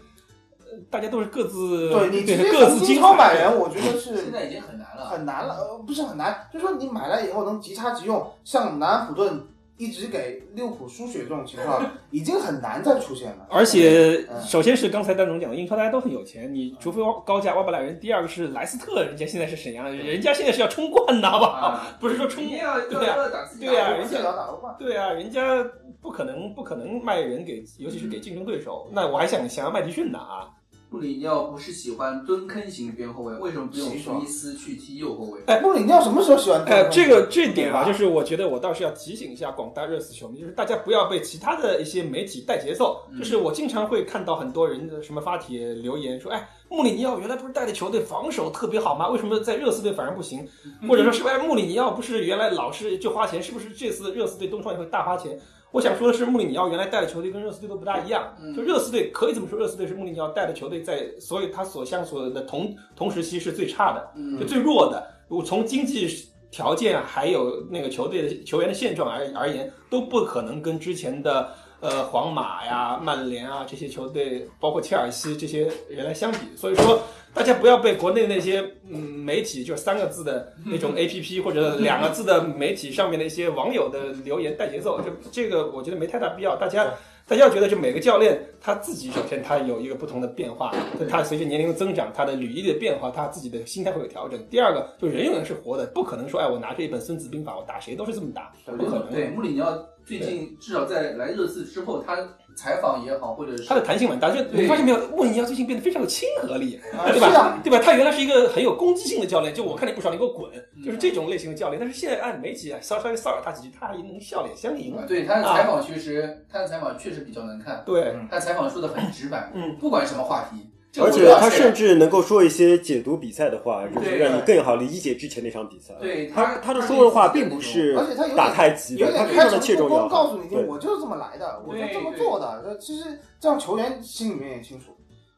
呃大家都是各自对 你直接各从金自精彩超买人，我觉得是现在已经很难了。很难了，呃，不是很难，就是说你买来以后能即插即用，像南安普顿一直给利物浦输血这种情况，已经很难再出现了。而且嗯，首先是刚才丹总讲的，英超大家都很有钱，你除非挖高价挖不来人。第二个是莱斯特，人家现在是沈阳，人家现在是要冲冠的，好不好？啊，不是说冲明天要要对啊对啊打人家要打欧冠，对啊，人家不可能不可能卖人给，尤其是给竞争对手。那我还想想要麦迪逊呢啊！穆里尼奥不是喜欢蹲坑型边后卫，为什么不用谁说苏伊斯去踢右后卫？哎穆里尼奥什么时候喜欢？哎，这个这点吧就是我觉得我倒是要提醒一下广大热刺球迷，就是大家不要被其他的一些媒体带节奏。嗯就是我经常会看到很多人的什么发帖留言说，哎，穆里尼奥原来不是带的球队防守特别好吗？为什么在热刺队反而不行？或者说是不是哎穆里尼奥不是原来老是就花钱，是不是这次热刺队东窗也会大花钱？我想说的是，穆里尼奥原来带的球队跟热刺队都不大一样。嗯就热刺队可以这么说，热刺队是穆里尼奥带的球队在所有他所相所的同同时期是最差的。嗯就最弱的。我从经济条件还有那个球队的球员的现状而而言，都不可能跟之前的呃皇马呀、曼联啊这些球队，包括切尔西这些人来相比。所以说，大家不要被国内那些嗯媒体就三个字的 那种 A P P 或者两个字的媒体上面的一些网友的留言带节奏，就这个我觉得没太大必要。大家。大家要觉得，就每个教练他自己，首先他有一个不同的变化，他随着年龄的增长，他的履历的变化，他自己的心态会有调整。第二个，就人永远是活的，不可能说，哎，我拿着一本《孙子兵法》，我打谁都是这么打，不可能。对穆里尼奥最近至少在来热刺之后，他采访也好，或者是他的弹性蛮大，就对你发现没有，穆里尼奥最近变得非常有亲和力，啊对吧？对吧？他原来是一个很有攻击性的教练，就我看你不爽，你给我滚，就是这种类型的教练。但是现在按媒体啊，稍稍微骚扰他几句，他还能笑脸相迎。对他的采访其实，他的采访确实比较能看，对，他采访说的很直白，嗯，不管什么话题，这个而且他甚至能够说一些解读比赛的话，就是让你更好理解之前那场比赛。对他他的说的话并不是而且他有点打太极有的，他点开非常的切诚布公，中要。告诉你我就是这么来的，我就这么做的。呃其实这样球员心里面也清楚。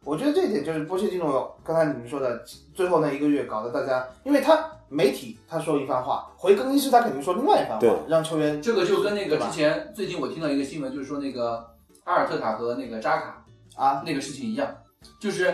我觉得这一点就是波切蒂诺刚才你们说的，最后那一个月搞得大家，因为他媒体他说一番话，回更衣室他肯定说另外一番话，让球员这个就跟那个之前最近我听到一个新闻，就是说那个阿尔特塔和那个扎卡啊，那个事情一样，就是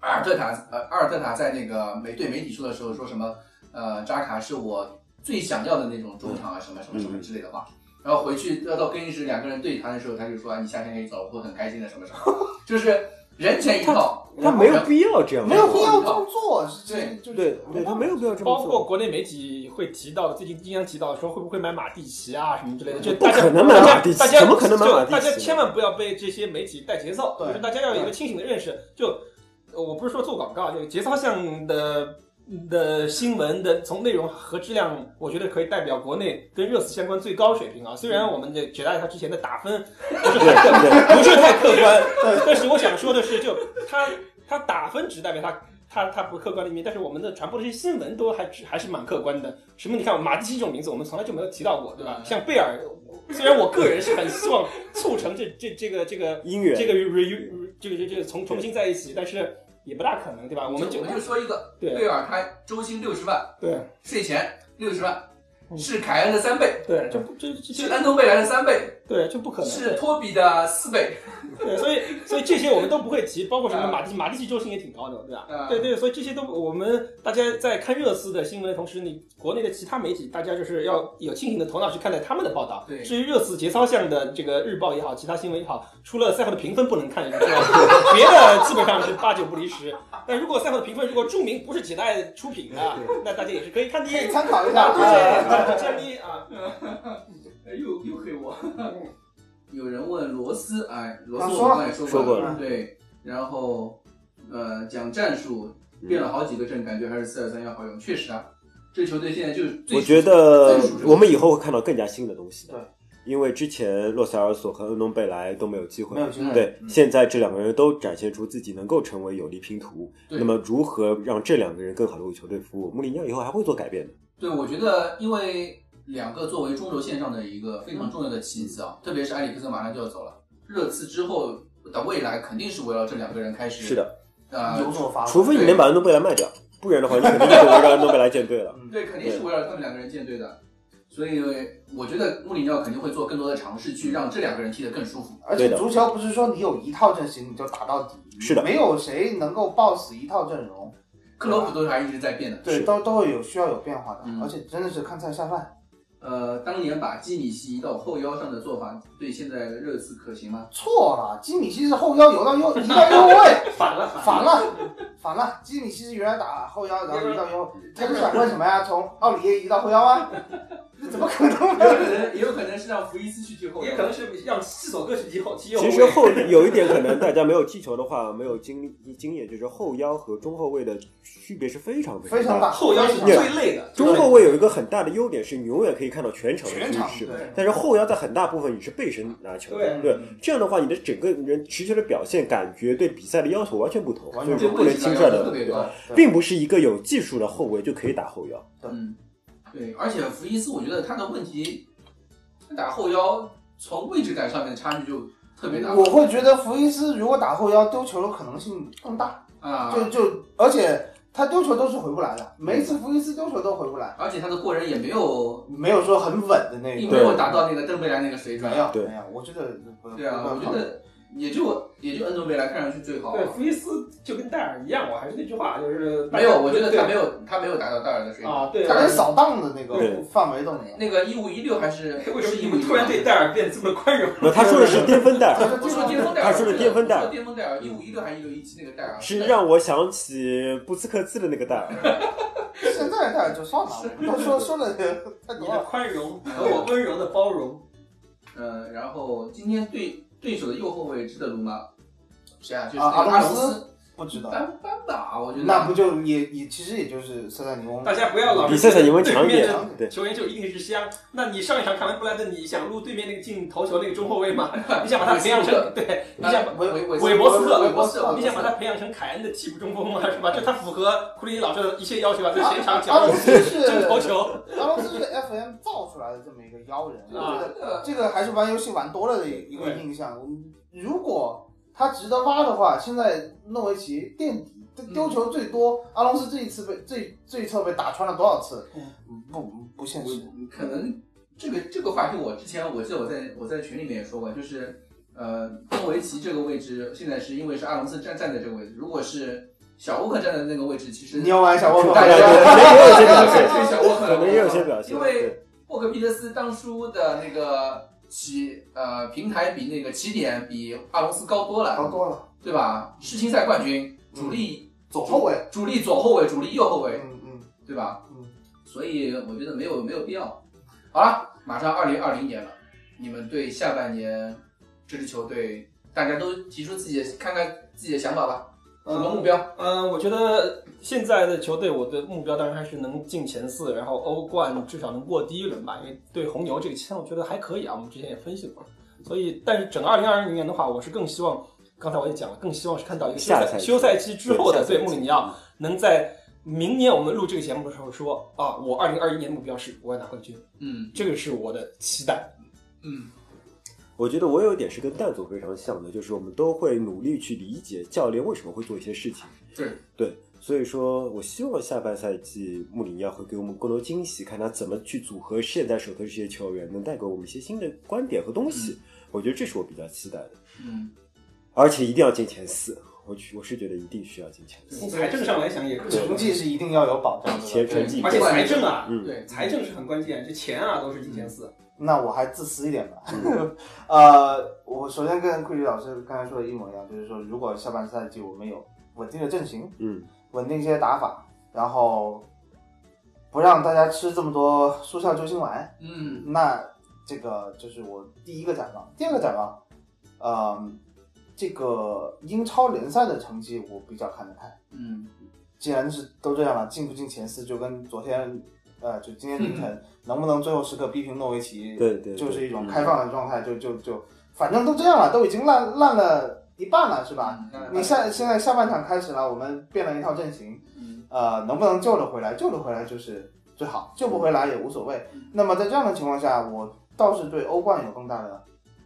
阿尔特塔呃阿尔特塔在那个媒对媒体说的时候说什么呃扎卡是我最想要的那种中场啊什么什么什么之类的话，然后回去要到更衣室两个人对谈的时候，他就说啊你夏天可以走，我会很开心的什么什么，就是人前一套，他没有必要这样做，没有必要这么做，是对就是对对，他没有必要这么包括。国内媒体会提到，最近经常提到说会不会买马蒂奇啊什么之类的，就不大家可能买马蒂奇大家怎么可能买马蒂奇就大家千万不要被这些媒体带节奏，对就是大家要有一个清醒的认识。就呃我不是说做广告，就节操像的的新闻的从内容和质量，我觉得可以代表国内跟热刺相关最高水平啊。虽然我们的绝大他之前的打分不是太客不是太客观，但是我想说的是，就他他打分只代表他。他他不客观的一面，但是我们的传播的这些新闻都还还是蛮客观的。什么？你看马蒂奇这种名字，我们从来就没有提到过，对吧？像贝尔，虽然我个人是很希望促成这这这个这个音乐这个 re 这个这个这个重重新在一起，但是也不大可能，对吧？我们就我们就说一个对贝尔他周薪六十万，对税前六十万，嗯是凯恩的三倍，对，就不这这这是安东贝莱的三倍，对就不可能，是托比的四倍。对，所以所以这些我们都不会提，包括什么啊马蒂马蒂奇周薪也挺高的，对吧？啊对对，所以这些都我们大家在看热刺的新闻的同时，你国内的其他媒体，大家就是要有清醒的头脑去看待他们的报道。对至于热刺节操项的这个日报也好，其他新闻也好，除了赛后的评分不能看 别的基本上是八九不离十。但如果赛后的评分如果注明不是几代出品的，那大家也是可以看的。可以参考一下。对，这样的啊，又又黑我。有人问罗斯，哎，罗斯我们刚才说说过了，对，然后呃讲战术变了好几个阵，感觉还是四二三幺好用，确实啊，这球队现在就我觉得我们以后会看到更加新的东西的。对，因为之前洛塞尔索和恩东贝莱都没有机会没。有机会。对，现在这两个人都展现出自己能够成为有力拼图。对那么，如何让这两个人更好的为球队服务？穆里尼奥以后还会做改变的。对，我觉得因为两个作为中轴线上的一个非常重要的棋子啊，特别是埃里克森马上就要走了，热刺之后的未来肯定是围绕这两个人开始。是，的，呃，有所发挥。除非你能把恩东贝莱卖掉，不然的话，你肯定就是围绕恩东贝莱建队了。嗯对，肯定是围绕他们两个人建队的。所以我觉得穆里尼奥肯定会做更多的尝试，去让这两个人踢得更舒服。而且足球不是说你有一套阵型你就打到底，是的没有谁能够抱死一套阵容，克洛普都还一直在变的。对，都都会有需要有变化的，嗯而且真的是看菜下饭。呃，当年把基米希移到后腰上的做法，对现在的热刺可行吗？错了，基米希是后腰游到右，移到右位，反了反了，反了。基米希是原来打后腰，然后移到右，他不是想问什么呀？从奥里耶移到后腰吗？这 怎么可能？也有可能，也有可能是让福伊斯去踢后腰，也可能是让西索戈去踢后踢右其实后有一点可能大家没有踢球的话，没有经历经验，就是后腰和中后卫的区别是非常非常大，后腰是最累的，中后卫有一个很大的优点是，你永远可以看到全场的全场趋势，但是后腰在很大部分你是背身拿球的，对。对，这样的话你的整个人持球的表现感觉对比赛的要求完全不同，完全所以说不能轻率的。并不是一个有技术的后卫就可以打后腰。嗯，对，而且福伊斯，我觉得他的问题，他打后腰从位置感上面的差距就特别大我会觉得福伊斯如果打后腰丢球的可能性更大，啊。就就而且他丢球都是回不来的，每一次福伊斯丢球都回不来，而且他的过人也没有，没有说很稳的那个。并没有达到那个邓贝莱那个水准没。有，对没有，我觉得对啊，我觉得也就也就恩东贝莱看上去最好。对，福伊斯就跟戴尔一样，我还是那句话，就是没有，我觉得他没有他没有达到戴尔的水平。啊，对，他连扫荡的那个范围都没有。那个一五一六还是 为什么突然对戴尔变得这么宽容？那他说的是巅峰戴尔，我说巅峰戴尔，他说的巅峰戴尔巅峰戴尔一五一六还是一六一七那个戴尔是让我想起布斯克茨的那个戴尔。现在戴尔就算了，他说说的太你的多了。宽容和我温柔的包容，呃，然后今天对对手的右后卫值得辱吗？谁啊？就是阿隆阿隆斯斯。不值得。般般吧，我觉得。那不就也也其实也就是塞塞尼翁大家不要老是比塞塞尼翁强一点对球员就一定是香。那你上一场看完布莱顿，你想录对面那个进头球那个中后卫吗？你想把他培养成对，你想把韦韦韦伯斯特韦伯斯特，你想把他培养成凯恩的替补中锋吗？是吧？就他符合库里老师的一切要求啊，在前场阿角隆斯是争头球。阿隆斯是 FM 造出来的这么一个妖人，我啊觉得这个还是玩游戏玩多了的一个印象。如果他值得挖的话，现在诺维奇垫底。丢球最多，阿隆斯这一次被这这一侧被打穿了多少次？嗯，不不现实。可能这个这个话题，我之前我记得我在我在群里面也说过，就是呃，诺维奇这个位置现在是因为是阿隆斯站站在这个位置，如果是小沃克站在那个位置，其实你要玩小沃克，大家也有些表现对小沃克可能也有些表现，因为沃克皮特斯当初的那个起呃平台比那个起点比阿隆斯高多了，高多了，对吧？世青赛冠军，主力左后卫，主力左后卫，主力右后卫，嗯嗯，对吧？嗯，所以我觉得没有没有必要。好了，马上二零二零年了，你们对下半年这支球队，大家都提出自己的看看自己的想法吧，什么目标？嗯，我觉得现在的球队，我的目标当然还是能进前四，然后欧冠至少能过第一轮吧。因为对红牛这个期望，我觉得还可以啊。我们之前也分析过，所以但是整个二零二零年的话，我是更希望，刚才我也讲了，更希望是看到一个休下赛季休赛期之后的对对穆里尼奥能在明年我们录这个节目的时候说啊，我二零二一年目标是我要拿冠军，嗯这个是我的期待。嗯我觉得我有一点是跟蛋总非常像的，就是我们都会努力去理解教练为什么会做一些事情。对对，所以说我希望下半赛季穆里尼奥会给我们更多惊喜，看他怎么去组合现在手头这些球员，能带给我们一些新的观点和东西。我觉得这是我比较期待的，嗯，而且一定要进前四。我去，我是觉得一定需要进前四。从财政上来讲也可以，成绩是一定要有保障的。前成绩而且财政啊，嗯对，财政是很关键，这钱啊都是进前四。那我还自私一点吧。呃，我首先跟库里老师刚才说的一模一样，就是说，如果下半赛季我们有稳定的阵型，嗯，稳定一些打法，然后不让大家吃这么多速效救心丸，嗯那这个就是我第一个展望。第二个展望，呃，这个英超联赛的成绩我比较看得开。嗯既然是都这样了，进不进前四就跟昨天，呃，就今天凌晨能不能最后时刻逼平诺维奇，对对对就是一种开放的状态，就就就，反正都这样了，都已经烂烂了一半了，是吧？嗯你下现在下半场开始了，我们变了一套阵型，嗯呃，能不能救得回来？救得回来就是最好，救不回来也无所谓。那么在这样的情况下，我倒是对欧冠有更大的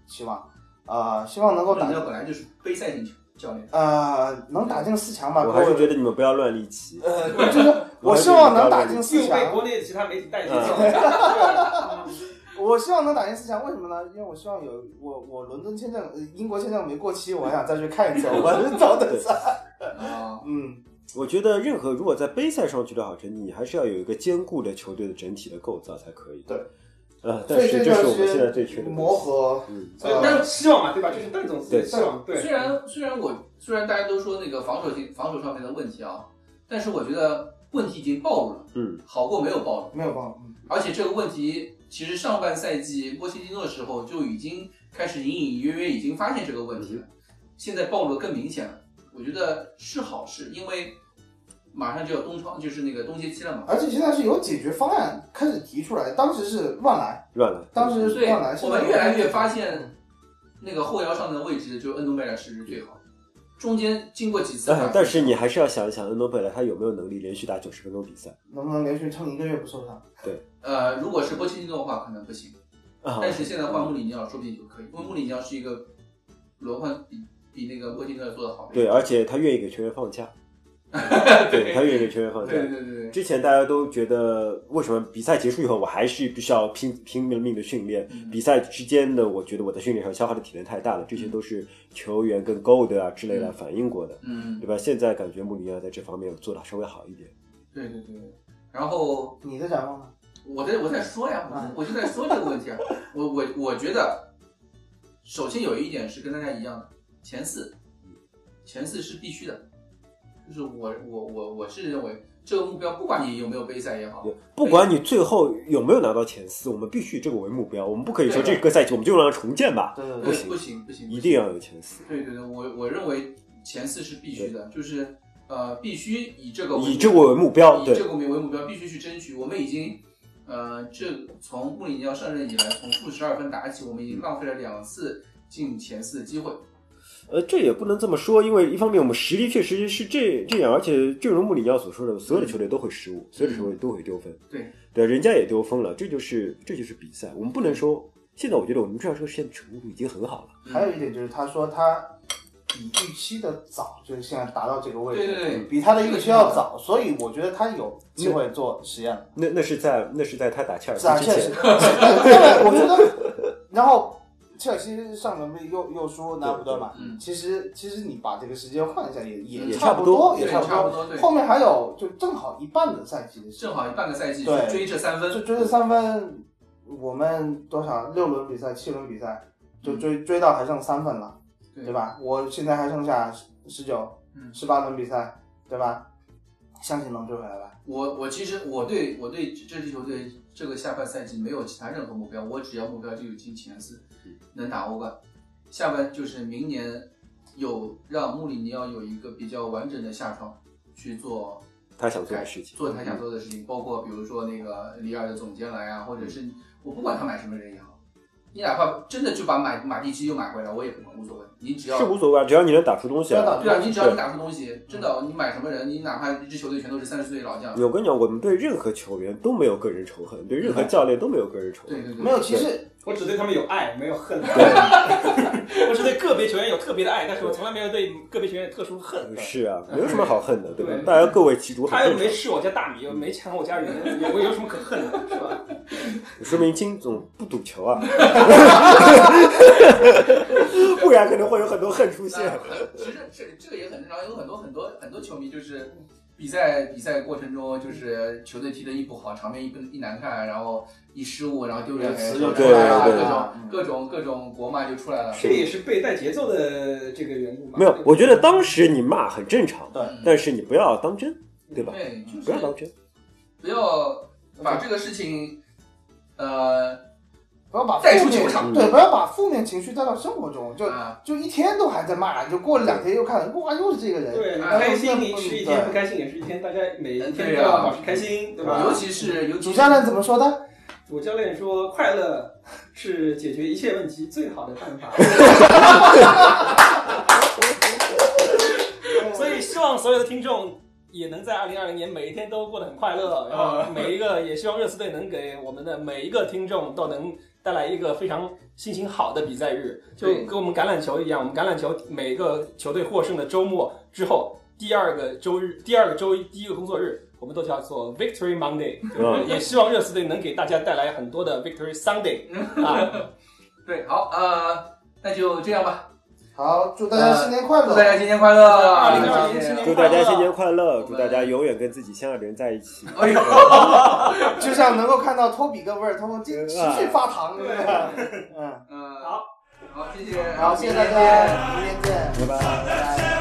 期望，呃，希望能够打本来就是杯赛进球教练，呃能打进四强吧。我还是觉得你们不要乱立旗。呃，就是我希望能打进四又被强。国内的其他媒体带节嗯奏。我希望能打进四强，为什么呢？因为我希望有我我伦敦签证、呃英国签证没过期，我还想再去看一次 我们早的赛。啊，嗯，我觉得任何如果在杯赛上取得好成绩，你还是要有一个坚固的球队的整体的构造才可以。对，呃，所但是以这就是我们现在最缺的磨。合。嗯，所以，但是希望嘛，对吧？这是邓总自己的对希望，对。虽然虽然我虽然大家都说那个防守性防守上面的问题啊，但是我觉得问题已经暴露了，嗯，好过没有暴露。没有办法，嗯而且这个问题其实上半赛季波切蒂诺的时候就已经开始隐隐约约已经发现这个问题了，现在暴露的更明显了。我觉得是好事，因为马上就要冬窗，就是那个冬歇期了嘛。而且现在是有解决方案开始提出来，当时是乱来，乱来。当时是对，乱来。我们越来越发现那个后腰上的位置就恩东贝莱是最好，中间经过几次哎，但是你还是要想一想，恩东贝莱他有没有能力连续打九十分钟比赛能不能连续撑一个月不受伤？对呃，如果是波切蒂诺的话，可能不行。啊？但是现在换穆里尼奥，说不定就可以，因为穆里尼奥是一个轮换比比那个波切蒂诺做的好对，而且他愿意给球员放假，对他愿意给球员放假。对对对对，之前大家都觉得，为什么比赛结束以后，我还是必须要拼拼了命的训练？嗯比赛之间的，我觉得我在训练上消耗的体能太大了，这些都是球员跟 Gold 啊之类的反映过的，嗯对，吧？现在感觉穆里尼奥在这方面做的稍微好一点。对对对对。然后你的展望呢？我在我在说呀，我我就在说这个问题啊。我我我觉得，首先有一点是跟大家一样的，前四，前四是必须的。就是我我我我是认为这个目标，不管你有没有杯赛也好，不管你最后有没有拿到前四，我们必须以这个为目标，我们不可以说这个赛季我们就让它重建吧，对对对对不行不行不行，一定要有前四。对对对，我我认为前四是必须的，就是呃必须以这个为以这个为目标，以这，个为为目标，必须去争取。我们已经呃这从穆里尼奥上任以来，从负十二分打起，我们已经浪费了两次进前四的机会。呃，这也不能这么说，因为一方面我们实力确实是这这样，而且正如穆里尼奥所说的，所有的球队都会失误，所有的球队都会丢分，对对，人家也丢分了，这就是这就是比赛，我们不能说。现在我觉得我们这样说现在程度已经很好了，还有一点就是，他说他比预期的早，就是现在达到这个位置，对对对比他的预期要早，所以我觉得他有机会做实验。那那是在那是在他打切尔西是啊，之确实，前，我觉得，然后切尔西上轮不又又输拿不到嘛，嗯。其实其实你把这个时间换一下也也也差差不多也差不多。对。后面还有就正好一半的赛季的正好一半个赛季去对。追这三分。就，追这三分，我们多少？六轮比赛、七轮比赛就追追到还剩三分了，对。对吧？我现在还剩下十九嗯、十八轮比赛，对吧？相信能追回来吧。我我其实我对我对这支球队这个下半赛季没有其他任何目标，我只要目标就有进前四，能打欧冠。下半就是明年有让穆里尼奥有一个比较完整的下窗去做他想做的事情，做他想做的事情，包括比如说那个里尔的总监来啊，或者是我不管他买什么人也好，你哪怕真的就把马马蒂奇又买回来，我也无所谓，你只要是无所谓，只要你能打出东西。对啊，你只要你打出东西，真的你买什么人，你哪怕一支球队全都是三十岁老将，我跟你讲，我们对任何球员都没有个人仇恨，对任何教练都没有个人仇恨。对对对，没有，其实我只对他们有爱，没有恨。我只对个别球员有特别的爱，但是我从来没有对个别球员有特殊恨。是啊，没有什么好恨的，对吧对？大家各为其主，他又。没吃我家大米，又没抢我家人，我有什么可恨的，是吧？说明金总不赌球啊，不然可能会有很多恨出现。其实这这个也很正常，有很多很多很多球迷就是比赛比赛过程中，就是球队踢得一不好，场面一不一难看，然后一失误，然后丢人词就就出来了，各种嗯各种各种国骂就出来了。这也是被带节奏的这个缘故嘛。没有，我觉得当时你骂很正常，对但是你不要当真，对吧？对，就是不要当真。不要把这个事情，呃，不要把带出负面球场对，不要把负面情绪带到生活中，就啊，就一天都还在骂，就过了两天又看，哇，又是这个人，对，开心又你是一天，不开心也是一天，大家每一天都要保持开心，对吧？尤其是尤其是主教练怎么说的？主教练说，快乐是解决一切问题最好的办法。所以希望所有的听众也能在二零二零年每一天都过得很快乐，然后每一个也希望热刺队能给我们的每一个听众都能带来一个非常心情好的比赛日，就跟我们橄榄球一样，我们橄榄球每个球队获胜的周末之后，第二个周日、第二个周一、第一个工作日。我们都叫做 Victory Monday，嗯 也希望热刺队能给大家带来很多的 Victory Sunday 啊！对，好，呃，那就这样吧，好，祝大家新年快乐！祝大家新年快乐，2020谢谢新年祝大家新年快乐，祝大家永远跟自己相爱的人在一起。哎呦，就像能够看到托比跟威尔通持续发糖，对吧？嗯，嗯，好，好，谢谢，好，谢谢大家，明天见，拜拜。拜拜。